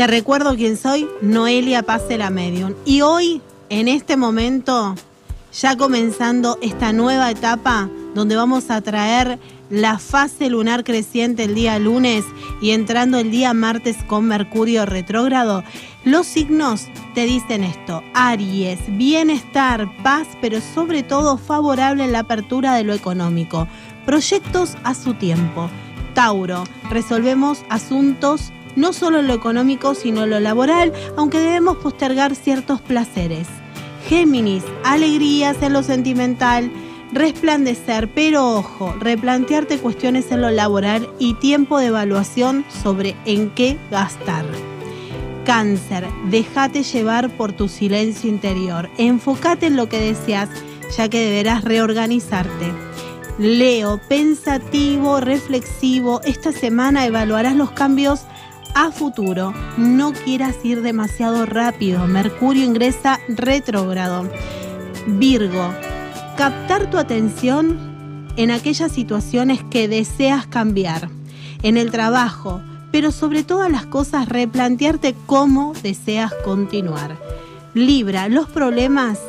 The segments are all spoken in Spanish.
Te recuerdo quién soy, Noelia Pase la Medium. Y hoy, en este momento, ya comenzando esta nueva etapa donde vamos a traer la fase lunar creciente el día lunes y entrando el día martes con Mercurio retrógrado, los signos te dicen esto, Aries, bienestar, paz, pero sobre todo favorable en la apertura de lo económico, proyectos a su tiempo. Tauro, resolvemos asuntos no solo en lo económico, sino en lo laboral, aunque debemos postergar ciertos placeres. Géminis, alegrías en lo sentimental, resplandecer, pero ojo, replantearte cuestiones en lo laboral y tiempo de evaluación sobre en qué gastar. Cáncer, déjate llevar por tu silencio interior, enfócate en lo que deseas, ya que deberás reorganizarte. Leo, pensativo, reflexivo, esta semana evaluarás los cambios a futuro. No quieras ir demasiado rápido. Mercurio ingresa retrógrado. Virgo, captar tu atención en aquellas situaciones que deseas cambiar. En el trabajo, pero sobre todas las cosas replantearte cómo deseas continuar. Libra, los problemas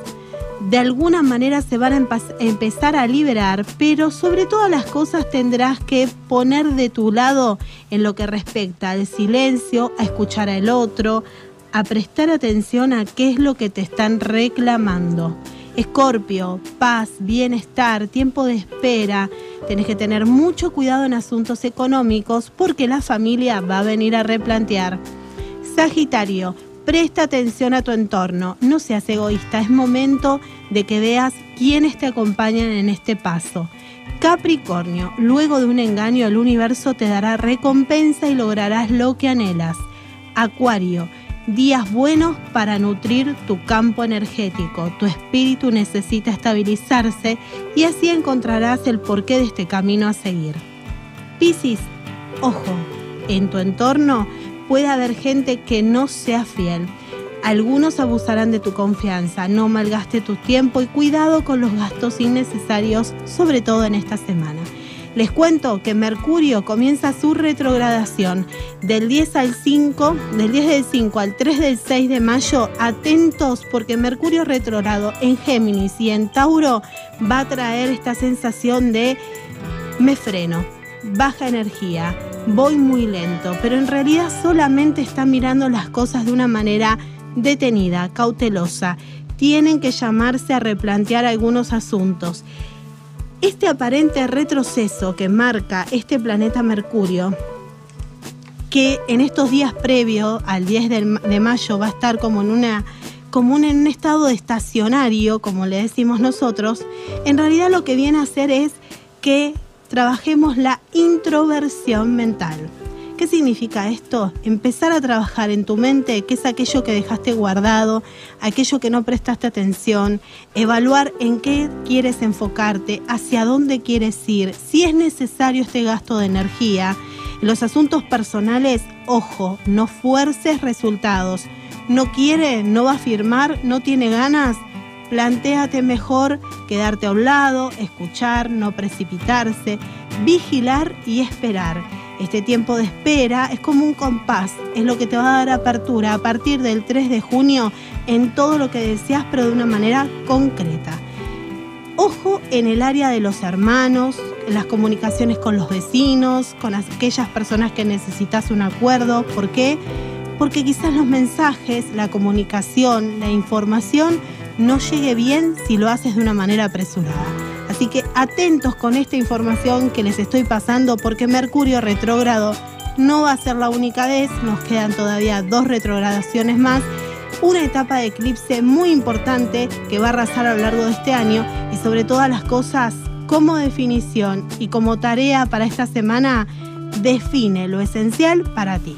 de alguna manera se van a empezar a liberar, pero sobre todas las cosas tendrás que poner de tu lado en lo que respecta al silencio, a escuchar al otro, a prestar atención a qué es lo que te están reclamando. Escorpio, paz, bienestar, tiempo de espera. Tenés que tener mucho cuidado en asuntos económicos porque la familia va a venir a replantear. Sagitario, Presta atención a tu entorno, no seas egoísta, es momento de que veas quiénes te acompañan en este paso. Capricornio, luego de un engaño el universo te dará recompensa y lograrás lo que anhelas. Acuario, días buenos para nutrir tu campo energético. Tu espíritu necesita estabilizarse y así encontrarás el porqué de este camino a seguir. Piscis, ojo, en tu entorno puede haber gente que no sea fiel. Algunos abusarán de tu confianza, no malgaste tu tiempo y cuidado con los gastos innecesarios, sobre todo en esta semana. Les cuento que Mercurio comienza su retrogradación del 10 al 5, del 10 del 5 al 3 del 6 de mayo. Atentos porque Mercurio retrogrado en Géminis y en Tauro va a traer esta sensación de me freno, baja energía, voy muy lento, pero en realidad solamente está mirando las cosas de una manera detenida, cautelosa. Tienen que llamarse a replantear algunos asuntos. Este aparente retroceso que marca este planeta Mercurio, que en estos días previos al 10 de mayo va a estar como en una como en un estado estacionario, como le decimos nosotros, en realidad lo que viene a hacer es que trabajemos la introversión mental. ¿Qué significa esto? Empezar a trabajar en tu mente, qué es aquello que dejaste guardado, aquello que no prestaste atención, evaluar en qué quieres enfocarte, hacia dónde quieres ir, si es necesario este gasto de energía. En los asuntos personales, ojo, no fuerces resultados. No quiere, no va a firmar, no tiene ganas, plantéate mejor quedarte a un lado, escuchar, no precipitarse, vigilar y esperar. Este tiempo de espera es como un compás, es lo que te va a dar apertura a partir del 3 de junio en todo lo que deseas, pero de una manera concreta. Ojo en el área de los hermanos, en las comunicaciones con los vecinos, con aquellas personas que necesitas un acuerdo. ¿Por qué? Porque quizás los mensajes, la comunicación, la información no llegue bien si lo haces de una manera apresurada. Así que atentos con esta información que les estoy pasando porque Mercurio retrógrado no va a ser la única vez, nos quedan todavía dos retrogradaciones más, una etapa de eclipse muy importante que va a arrasar a lo largo de este año y sobre todas las cosas como definición y como tarea para esta semana define lo esencial para ti.